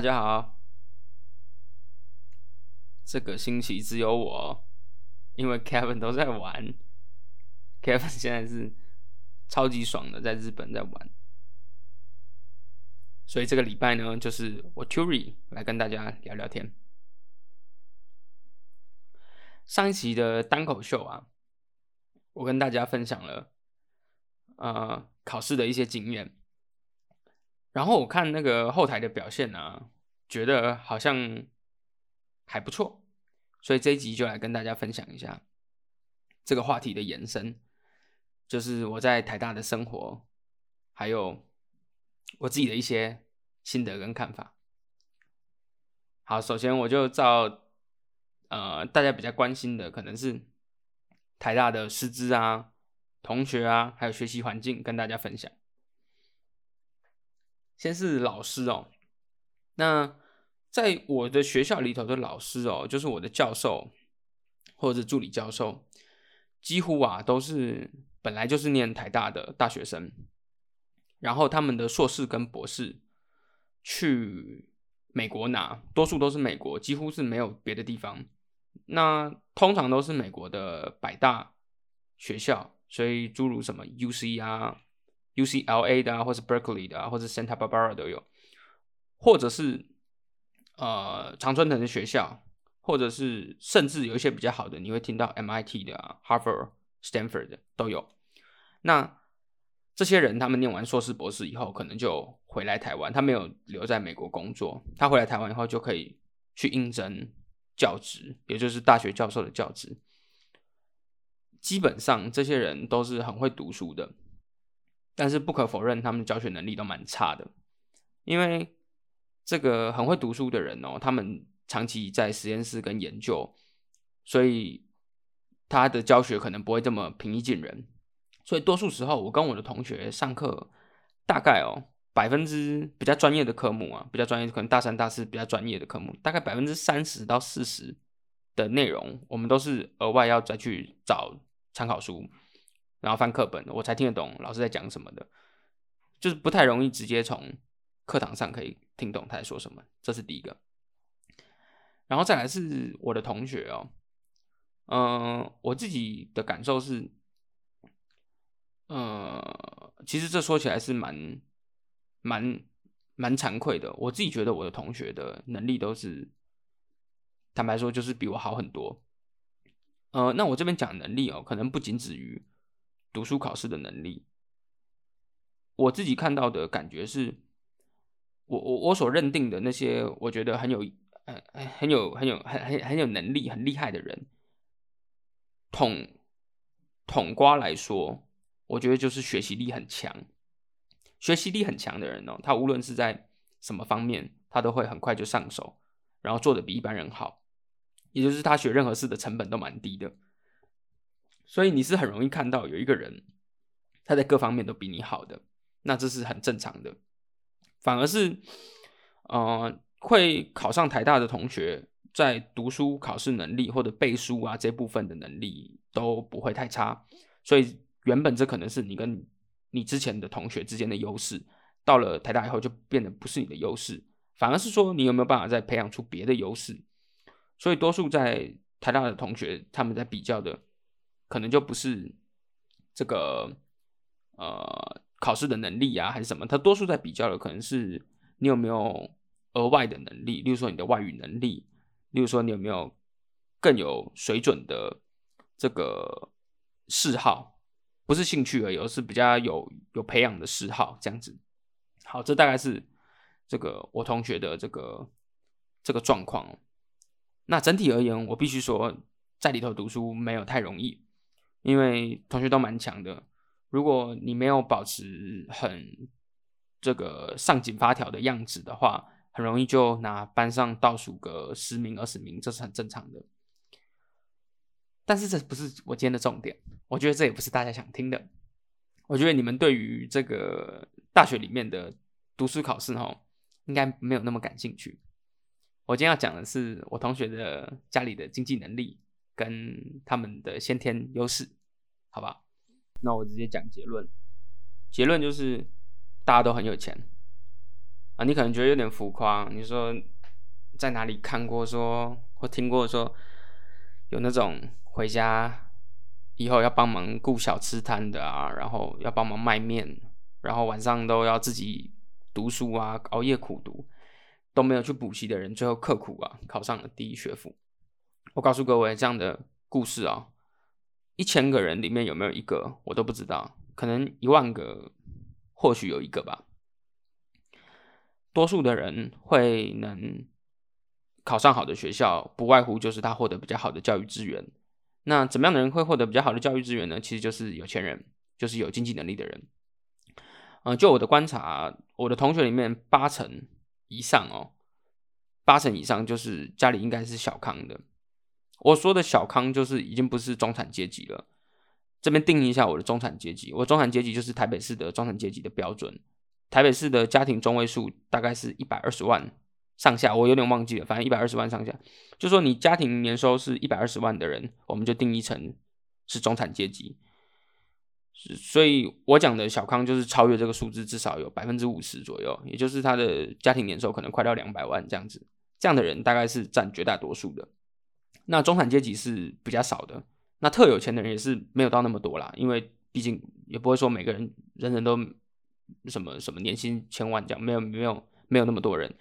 大家好，这个星期只有我，因为 Kevin 都在玩，Kevin 现在是超级爽的，在日本在玩，所以这个礼拜呢，就是我 Turi 来跟大家聊聊天。上一期的单口秀啊，我跟大家分享了呃考试的一些经验。然后我看那个后台的表现呢，觉得好像还不错，所以这一集就来跟大家分享一下这个话题的延伸，就是我在台大的生活，还有我自己的一些心得跟看法。好，首先我就照呃大家比较关心的，可能是台大的师资啊、同学啊，还有学习环境，跟大家分享。先是老师哦，那在我的学校里头的老师哦，就是我的教授或者助理教授，几乎啊都是本来就是念台大的大学生，然后他们的硕士跟博士去美国拿，多数都是美国，几乎是没有别的地方。那通常都是美国的百大学校，所以诸如什么 U C 啊。UCLA 的啊，或是 Berkeley 的啊，或者 Santa Barbara 都有，或者是呃常春藤的学校，或者是甚至有一些比较好的，你会听到 MIT 的啊，Harvard、Stanford 都有。那这些人他们念完硕士、博士以后，可能就回来台湾，他没有留在美国工作，他回来台湾以后就可以去应征教职，也就是大学教授的教职。基本上这些人都是很会读书的。但是不可否认，他们教学能力都蛮差的，因为这个很会读书的人哦，他们长期在实验室跟研究，所以他的教学可能不会这么平易近人。所以多数时候，我跟我的同学上课，大概哦百分之比较专业的科目啊，比较专业，可能大三、大四比较专业的科目，大概百分之三十到四十的内容，我们都是额外要再去找参考书。然后翻课本，我才听得懂老师在讲什么的，就是不太容易直接从课堂上可以听懂他在说什么，这是第一个。然后再来是我的同学哦，嗯，我自己的感受是，呃，其实这说起来是蛮蛮蛮惭愧的。我自己觉得我的同学的能力都是，坦白说就是比我好很多。呃，那我这边讲能力哦，可能不仅止于。读书考试的能力，我自己看到的感觉是，我我我所认定的那些，我觉得很有呃很有很有很很很有能力很厉害的人，统统瓜来说，我觉得就是学习力很强，学习力很强的人哦，他无论是在什么方面，他都会很快就上手，然后做的比一般人好，也就是他学任何事的成本都蛮低的。所以你是很容易看到有一个人，他在各方面都比你好的，那这是很正常的。反而是，呃，会考上台大的同学，在读书考试能力或者背书啊这部分的能力都不会太差。所以原本这可能是你跟你之前的同学之间的优势，到了台大以后就变得不是你的优势，反而是说你有没有办法再培养出别的优势。所以多数在台大的同学，他们在比较的。可能就不是这个呃考试的能力啊，还是什么？他多数在比较的可能是你有没有额外的能力，例如说你的外语能力，例如说你有没有更有水准的这个嗜好，不是兴趣而已，而是比较有有培养的嗜好这样子。好，这大概是这个我同学的这个这个状况。那整体而言，我必须说，在里头读书没有太容易。因为同学都蛮强的，如果你没有保持很这个上紧发条的样子的话，很容易就拿班上倒数个十名二十名，这是很正常的。但是这不是我今天的重点，我觉得这也不是大家想听的。我觉得你们对于这个大学里面的读书考试哈，应该没有那么感兴趣。我今天要讲的是我同学的家里的经济能力。跟他们的先天优势，好吧？那我直接讲结论。结论就是大家都很有钱啊，你可能觉得有点浮夸。你说在哪里看过说或听过说有那种回家以后要帮忙顾小吃摊的啊，然后要帮忙卖面，然后晚上都要自己读书啊，熬夜苦读，都没有去补习的人，最后刻苦啊考上了第一学府。我告诉各位，这样的故事啊，一千个人里面有没有一个我都不知道，可能一万个或许有一个吧。多数的人会能考上好的学校，不外乎就是他获得比较好的教育资源。那怎么样的人会获得比较好的教育资源呢？其实就是有钱人，就是有经济能力的人。嗯，就我的观察，我的同学里面八成以上哦，八成以上就是家里应该是小康的。我说的小康就是已经不是中产阶级了。这边定义一下我的中产阶级，我中产阶级就是台北市的中产阶级的标准。台北市的家庭中位数大概是一百二十万上下，我有点忘记了，反正一百二十万上下。就说你家庭年收是一百二十万的人，我们就定义成是中产阶级。所以我讲的小康就是超越这个数字，至少有百分之五十左右，也就是他的家庭年收可能快到两百万这样子。这样的人大概是占绝大多数的。那中产阶级是比较少的，那特有钱的人也是没有到那么多啦，因为毕竟也不会说每个人人人都什么什么年薪千万这样，没有没有没有那么多人，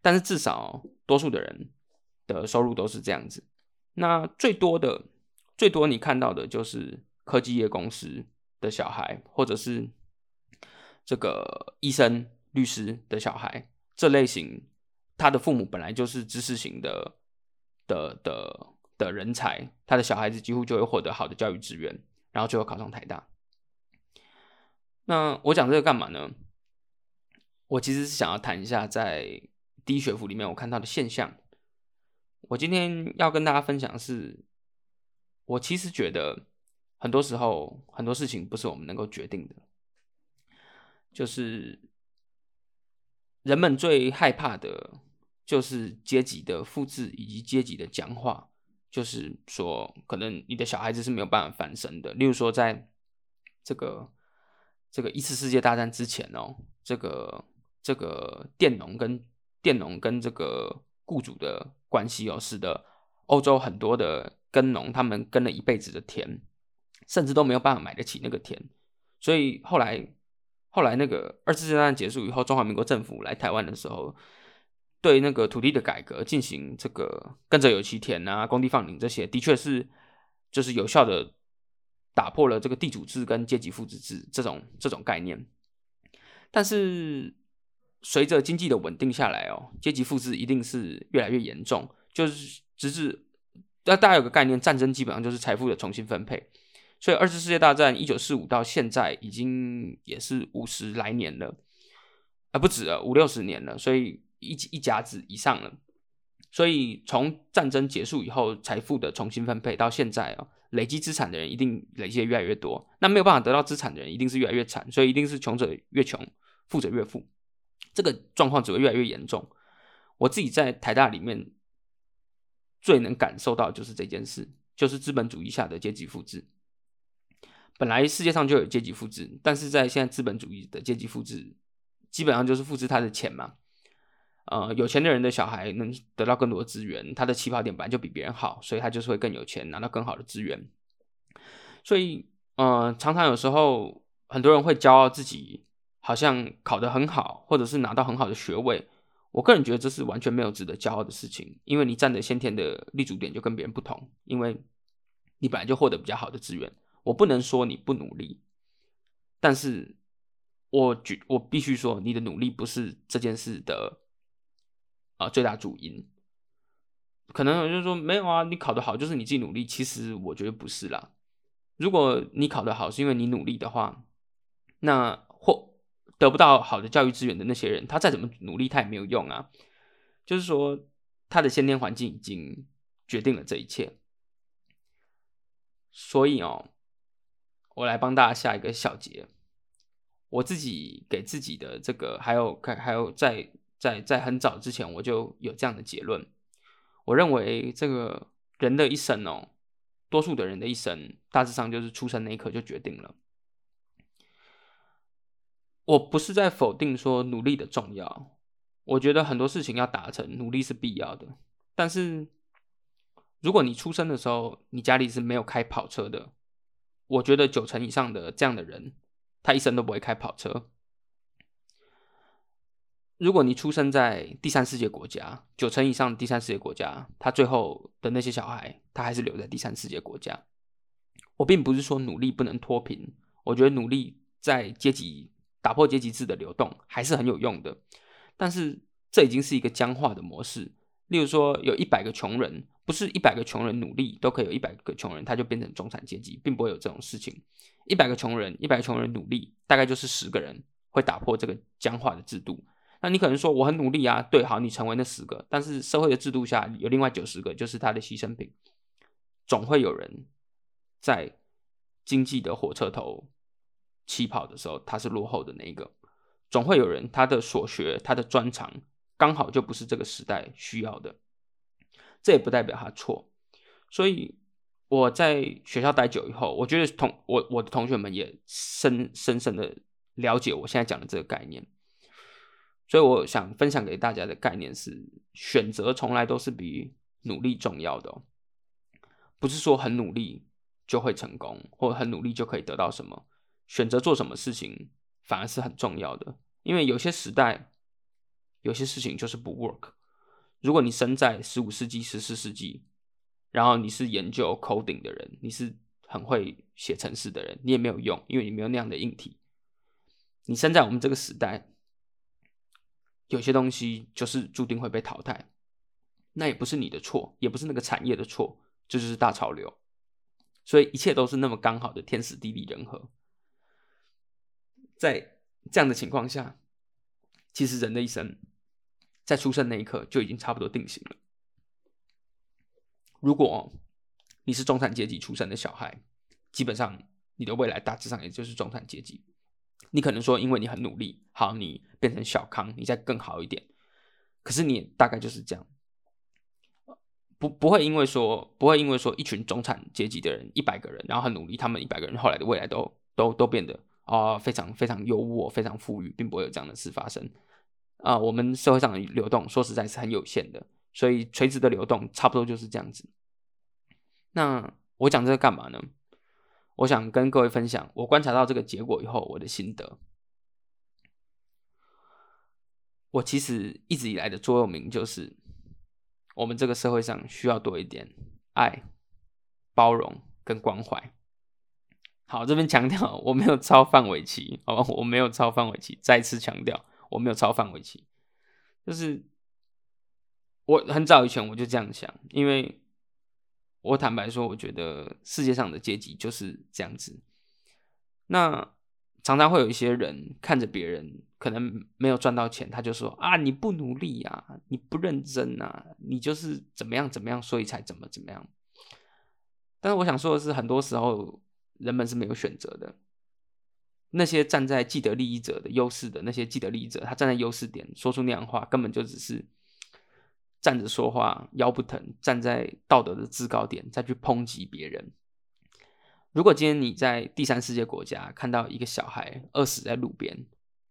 但是至少多数的人的收入都是这样子。那最多的最多你看到的就是科技业公司的小孩，或者是这个医生、律师的小孩这类型，他的父母本来就是知识型的。的的的人才，他的小孩子几乎就会获得好的教育资源，然后最后考上台大。那我讲这个干嘛呢？我其实是想要谈一下在低学府里面我看到的现象。我今天要跟大家分享的是，我其实觉得很多时候很多事情不是我们能够决定的，就是人们最害怕的。就是阶级的复制以及阶级的僵化，就是说，可能你的小孩子是没有办法翻身的。例如说，在这个这个一次世界大战之前哦，这个这个佃农跟佃农跟这个雇主的关系哦，使得欧洲很多的耕农他们耕了一辈子的田，甚至都没有办法买得起那个田。所以后来后来那个二次世界大战结束以后，中华民国政府来台湾的时候。对那个土地的改革进行这个跟着有其田啊，工地放领这些，的确是就是有效的打破了这个地主制跟阶级复制制这种这种概念。但是随着经济的稳定下来哦，阶级复制一定是越来越严重，就是直至那大家有个概念，战争基本上就是财富的重新分配。所以二次世界大战一九四五到现在已经也是五十来年了，啊不止了五六十年了，所以。一一家子以上了，所以从战争结束以后，财富的重新分配到现在啊，累积资产的人一定累积的越来越多，那没有办法得到资产的人一定是越来越惨，所以一定是穷者越穷，富者越富，这个状况只会越来越严重。我自己在台大里面最能感受到就是这件事，就是资本主义下的阶级复制。本来世界上就有阶级复制，但是在现在资本主义的阶级复制，基本上就是复制他的钱嘛。呃，有钱的人的小孩能得到更多资源，他的起跑点本来就比别人好，所以他就是会更有钱，拿到更好的资源。所以，呃，常常有时候很多人会骄傲自己好像考得很好，或者是拿到很好的学位。我个人觉得这是完全没有值得骄傲的事情，因为你站的先天的立足点就跟别人不同，因为你本来就获得比较好的资源。我不能说你不努力，但是我觉我必须说，你的努力不是这件事的。啊，最大主因，可能有人说没有啊，你考得好就是你自己努力。其实我觉得不是啦。如果你考得好是因为你努力的话，那或得不到好的教育资源的那些人，他再怎么努力他也没有用啊。就是说，他的先天环境已经决定了这一切。所以哦，我来帮大家下一个小结。我自己给自己的这个，还有还还有在。在在很早之前，我就有这样的结论。我认为这个人的一生哦，多数的人的一生，大致上就是出生那一刻就决定了。我不是在否定说努力的重要，我觉得很多事情要达成，努力是必要的。但是，如果你出生的时候，你家里是没有开跑车的，我觉得九成以上的这样的人，他一生都不会开跑车。如果你出生在第三世界国家，九成以上的第三世界国家，他最后的那些小孩，他还是留在第三世界国家。我并不是说努力不能脱贫，我觉得努力在阶级打破阶级制的流动还是很有用的。但是这已经是一个僵化的模式。例如说，有一百个穷人，不是一百个穷人努力都可以有一百个穷人，他就变成中产阶级，并不会有这种事情。一百个穷人，一百个穷人努力，大概就是十个人会打破这个僵化的制度。那你可能说我很努力啊，对，好，你成为那十个，但是社会的制度下有另外九十个，就是他的牺牲品，总会有人在经济的火车头起跑的时候，他是落后的那一个，总会有人他的所学、他的专长刚好就不是这个时代需要的，这也不代表他错。所以我在学校待久以后，我觉得同我我的同学们也深深深的了解我现在讲的这个概念。所以我想分享给大家的概念是：选择从来都是比努力重要的，不是说很努力就会成功，或很努力就可以得到什么。选择做什么事情反而是很重要的，因为有些时代有些事情就是不 work。如果你生在十五世纪、十四世纪，然后你是研究 coding 的人，你是很会写程式的人，你也没有用，因为你没有那样的硬体。你生在我们这个时代。有些东西就是注定会被淘汰，那也不是你的错，也不是那个产业的错，这就是大潮流。所以一切都是那么刚好的天时地利人和。在这样的情况下，其实人的一生在出生那一刻就已经差不多定型了。如果你是中产阶级出生的小孩，基本上你的未来大致上也就是中产阶级。你可能说，因为你很努力，好，你变成小康，你再更好一点。可是你大概就是这样，不不会因为说，不会因为说一群中产阶级的人一百个人，然后很努力，他们一百个人后来的未来都都都变得啊非常非常优渥，非常富裕，并不会有这样的事发生。啊，我们社会上的流动说实在是很有限的，所以垂直的流动差不多就是这样子。那我讲这个干嘛呢？我想跟各位分享，我观察到这个结果以后，我的心得。我其实一直以来的座右铭就是：我们这个社会上需要多一点爱、包容跟关怀。好，这边强调我没有超范围期，哦？我没有超范围期，再次强调我没有超范围期。就是我很早以前我就这样想，因为。我坦白说，我觉得世界上的阶级就是这样子。那常常会有一些人看着别人可能没有赚到钱，他就说：“啊，你不努力啊，你不认真啊，你就是怎么样怎么样，所以才怎么怎么样。”但是我想说的是，很多时候人们是没有选择的。那些站在既得利益者的优势的那些既得利益者，他站在优势点说出那样话，根本就只是。站着说话腰不疼，站在道德的制高点再去抨击别人。如果今天你在第三世界国家看到一个小孩饿死在路边，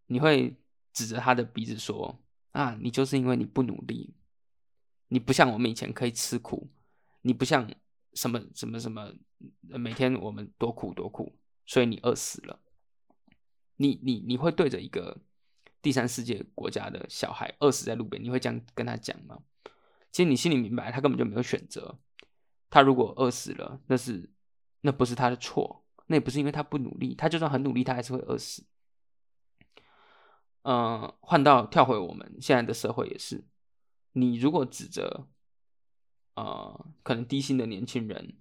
你会指着他的鼻子说：“啊，你就是因为你不努力，你不像我们以前可以吃苦，你不像什么什么什么，每天我们多苦多苦，所以你饿死了。”你你你会对着一个第三世界国家的小孩饿死在路边，你会这样跟他讲吗？其实你心里明白，他根本就没有选择。他如果饿死了，那是那不是他的错，那也不是因为他不努力。他就算很努力，他还是会饿死。嗯，换到跳回我们现在的社会也是，你如果指责呃可能低薪的年轻人，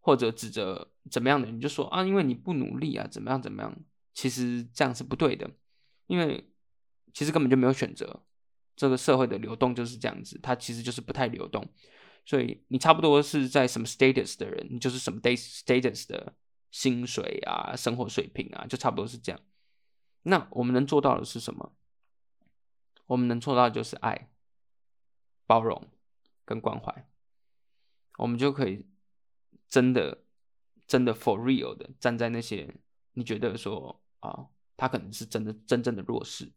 或者指责怎么样的，你就说啊，因为你不努力啊，怎么样怎么样？其实这样是不对的，因为其实根本就没有选择。这个社会的流动就是这样子，它其实就是不太流动，所以你差不多是在什么 status 的人，你就是什么 day status 的薪水啊、生活水平啊，就差不多是这样。那我们能做到的是什么？我们能做到就是爱、包容跟关怀，我们就可以真的、真的 for real 的站在那些你觉得说啊，他可能是真的真正的弱势，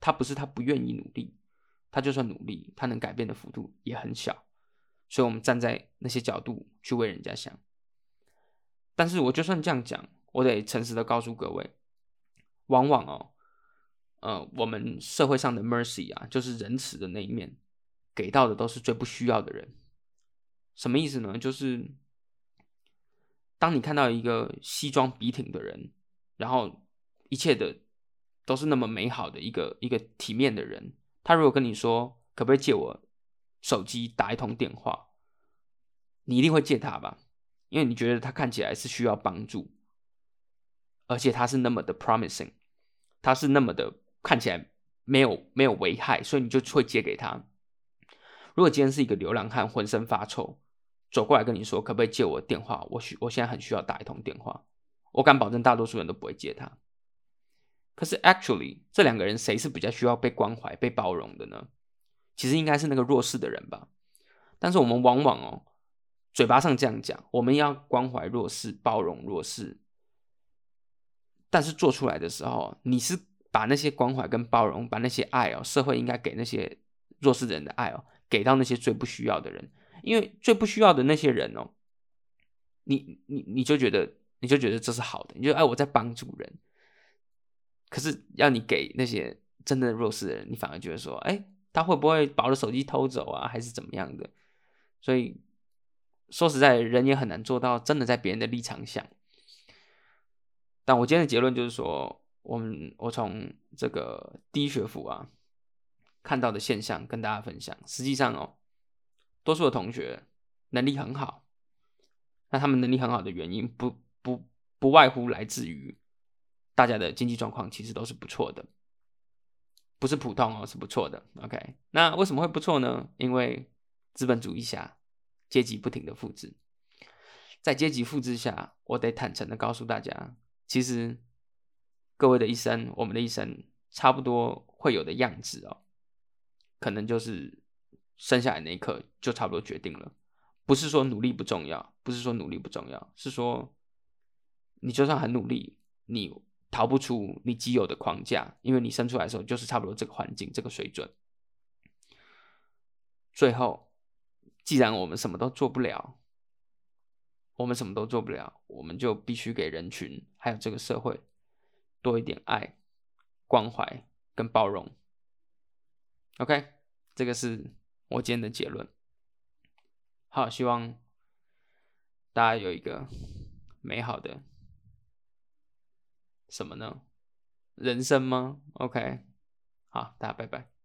他不是他不愿意努力。他就算努力，他能改变的幅度也很小。所以，我们站在那些角度去为人家想。但是，我就算这样讲，我得诚实的告诉各位，往往哦，呃，我们社会上的 mercy 啊，就是仁慈的那一面，给到的都是最不需要的人。什么意思呢？就是当你看到一个西装笔挺的人，然后一切的都是那么美好的一个一个体面的人，他如果跟你说，可不可以借我？手机打一通电话，你一定会借他吧？因为你觉得他看起来是需要帮助，而且他是那么的 promising，他是那么的看起来没有没有危害，所以你就会借给他。如果今天是一个流浪汉，浑身发臭，走过来跟你说可不可以借我电话？我需我现在很需要打一通电话，我敢保证大多数人都不会借他。可是 actually 这两个人谁是比较需要被关怀、被包容的呢？其实应该是那个弱势的人吧，但是我们往往哦，嘴巴上这样讲，我们要关怀弱势、包容弱势，但是做出来的时候，你是把那些关怀跟包容，把那些爱哦，社会应该给那些弱势人的爱哦，给到那些最不需要的人，因为最不需要的那些人哦，你你你就觉得你就觉得这是好的，你就哎我在帮助人，可是要你给那些真的弱势的人，你反而觉得说，哎。他会不会把我的手机偷走啊，还是怎么样的？所以说实在，人也很难做到真的在别人的立场想。但我今天的结论就是说，我们我从这个低学府啊看到的现象跟大家分享。实际上哦，多数的同学能力很好，那他们能力很好的原因，不不不外乎来自于大家的经济状况其实都是不错的。不是普通哦，是不错的。OK，那为什么会不错呢？因为资本主义下阶级不停的复制，在阶级复制下，我得坦诚的告诉大家，其实各位的一生，我们的一生，差不多会有的样子哦，可能就是生下来那一刻就差不多决定了。不是说努力不重要，不是说努力不重要，是说你就算很努力，你。逃不出你既有的框架，因为你生出来的时候就是差不多这个环境、这个水准。最后，既然我们什么都做不了，我们什么都做不了，我们就必须给人群还有这个社会多一点爱、关怀跟包容。OK，这个是我今天的结论。好，希望大家有一个美好的。什么呢？人生吗？OK，好，大家拜拜。